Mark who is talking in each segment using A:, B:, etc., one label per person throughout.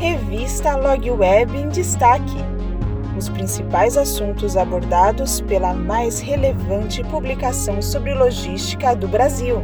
A: Revista Log Web em Destaque. Os principais assuntos abordados pela mais relevante publicação sobre logística do Brasil.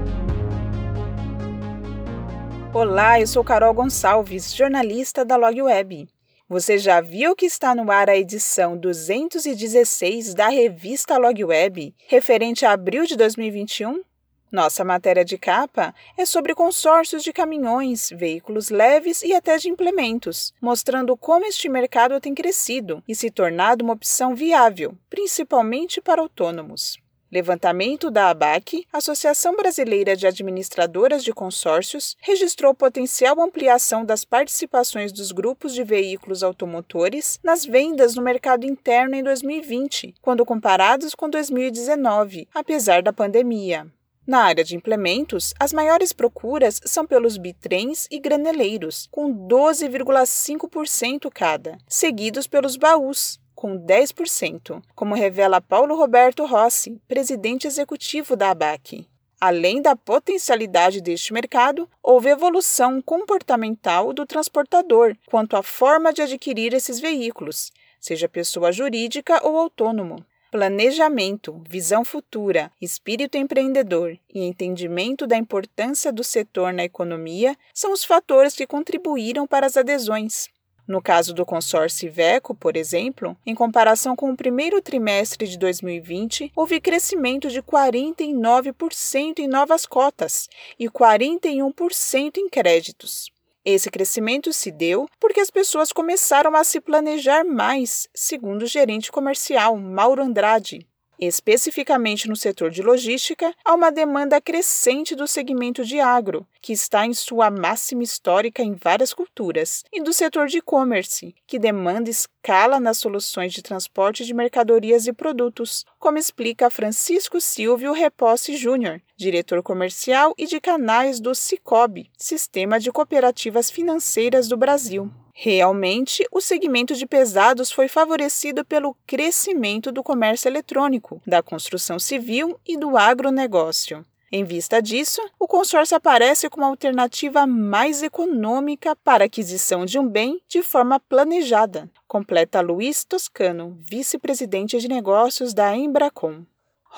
A: Olá, eu sou Carol Gonçalves, jornalista da Log Web. Você já viu que está no ar a edição 216 da revista Log Web, referente a abril de 2021? Nossa matéria de capa é sobre consórcios de caminhões, veículos leves e até de implementos, mostrando como este mercado tem crescido e se tornado uma opção viável, principalmente para autônomos. Levantamento da ABAC, Associação Brasileira de Administradoras de Consórcios, registrou potencial ampliação das participações dos grupos de veículos automotores nas vendas no mercado interno em 2020, quando comparados com 2019, apesar da pandemia. Na área de implementos, as maiores procuras são pelos bitrens e graneleiros, com 12,5% cada, seguidos pelos baús, com 10%, como revela Paulo Roberto Rossi, presidente executivo da ABAC. Além da potencialidade deste mercado, houve evolução comportamental do transportador quanto à forma de adquirir esses veículos, seja pessoa jurídica ou autônomo. Planejamento, visão futura, espírito empreendedor e entendimento da importância do setor na economia são os fatores que contribuíram para as adesões. No caso do consórcio Iveco, por exemplo, em comparação com o primeiro trimestre de 2020, houve crescimento de 49% em novas cotas e 41% em créditos. Esse crescimento se deu porque as pessoas começaram a se planejar mais, segundo o gerente comercial Mauro Andrade. Especificamente no setor de logística, há uma demanda crescente do segmento de agro, que está em sua máxima histórica em várias culturas, e do setor de e-commerce, que demanda escala nas soluções de transporte de mercadorias e produtos, como explica Francisco Silvio Reposse Júnior, diretor comercial e de canais do Cicobi, Sistema de Cooperativas Financeiras do Brasil. Realmente, o segmento de pesados foi favorecido pelo crescimento do comércio eletrônico, da construção civil e do agronegócio. Em vista disso, o consórcio aparece como alternativa mais econômica para a aquisição de um bem de forma planejada, completa Luiz Toscano, vice-presidente de negócios da Embracon.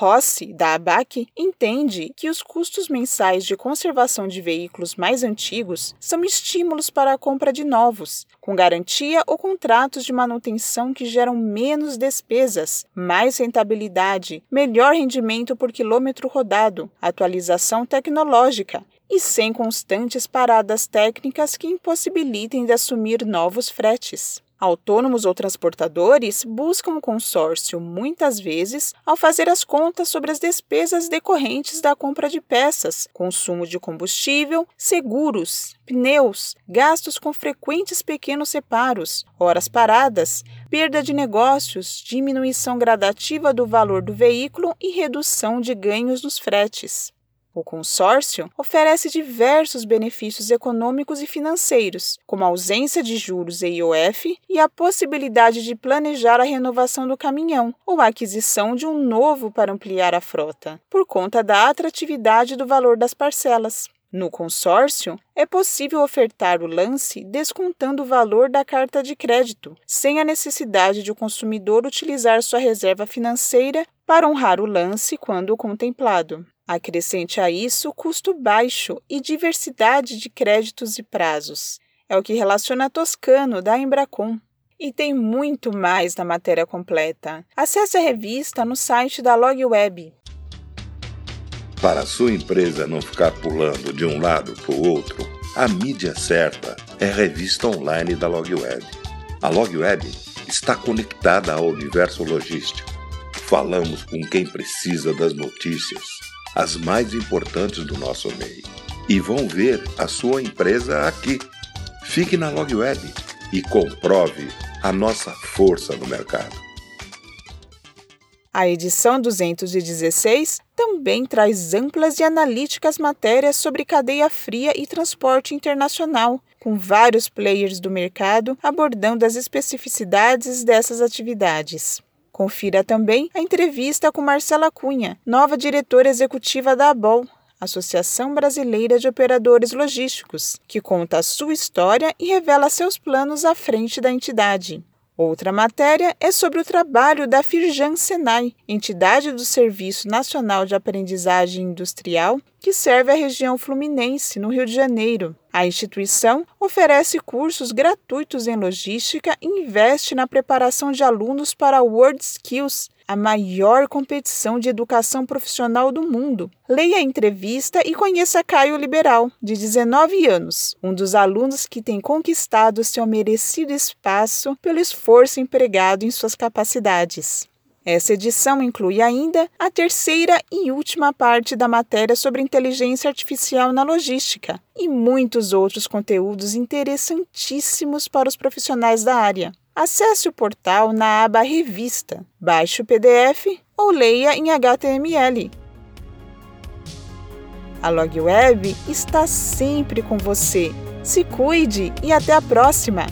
A: Rossi, da ABAC, entende que os custos mensais de conservação de veículos mais antigos são estímulos para a compra de novos, com garantia ou contratos de manutenção que geram menos despesas, mais rentabilidade, melhor rendimento por quilômetro rodado, atualização tecnológica e sem constantes paradas técnicas que impossibilitem de assumir novos fretes. Autônomos ou transportadores buscam o consórcio muitas vezes ao fazer as contas sobre as despesas decorrentes da compra de peças, consumo de combustível, seguros, pneus, gastos com frequentes pequenos reparos, horas paradas, perda de negócios, diminuição gradativa do valor do veículo e redução de ganhos nos fretes. O consórcio oferece diversos benefícios econômicos e financeiros, como a ausência de juros e IOF e a possibilidade de planejar a renovação do caminhão ou a aquisição de um novo para ampliar a frota, por conta da atratividade do valor das parcelas. No consórcio, é possível ofertar o lance descontando o valor da carta de crédito, sem a necessidade de o consumidor utilizar sua reserva financeira para honrar o lance quando contemplado. Acrescente a isso custo baixo e diversidade de créditos e prazos. É o que relaciona Toscano da Embracon. E tem muito mais na matéria completa. Acesse a revista no site da LogWeb.
B: Para sua empresa não ficar pulando de um lado para o outro, a mídia certa é a revista online da LogWeb. A LogWeb está conectada ao universo logístico. Falamos com quem precisa das notícias as mais importantes do nosso meio. E vão ver a sua empresa aqui. Fique na LogWeb e comprove a nossa força no mercado.
A: A edição 216 também traz amplas e analíticas matérias sobre cadeia fria e transporte internacional, com vários players do mercado abordando as especificidades dessas atividades. Confira também a entrevista com Marcela Cunha, nova diretora executiva da ABOL, Associação Brasileira de Operadores Logísticos, que conta a sua história e revela seus planos à frente da entidade. Outra matéria é sobre o trabalho da Firjan Senai, entidade do Serviço Nacional de Aprendizagem Industrial, que serve a região fluminense, no Rio de Janeiro. A instituição oferece cursos gratuitos em logística e investe na preparação de alunos para World Skills, a maior competição de educação profissional do mundo. Leia a entrevista e conheça Caio Liberal, de 19 anos, um dos alunos que tem conquistado seu merecido espaço pelo esforço empregado em suas capacidades. Essa edição inclui ainda a terceira e última parte da matéria sobre inteligência artificial na logística e muitos outros conteúdos interessantíssimos para os profissionais da área. Acesse o portal na aba Revista, baixe o PDF ou leia em HTML. A LogWeb está sempre com você. Se cuide e até a próxima!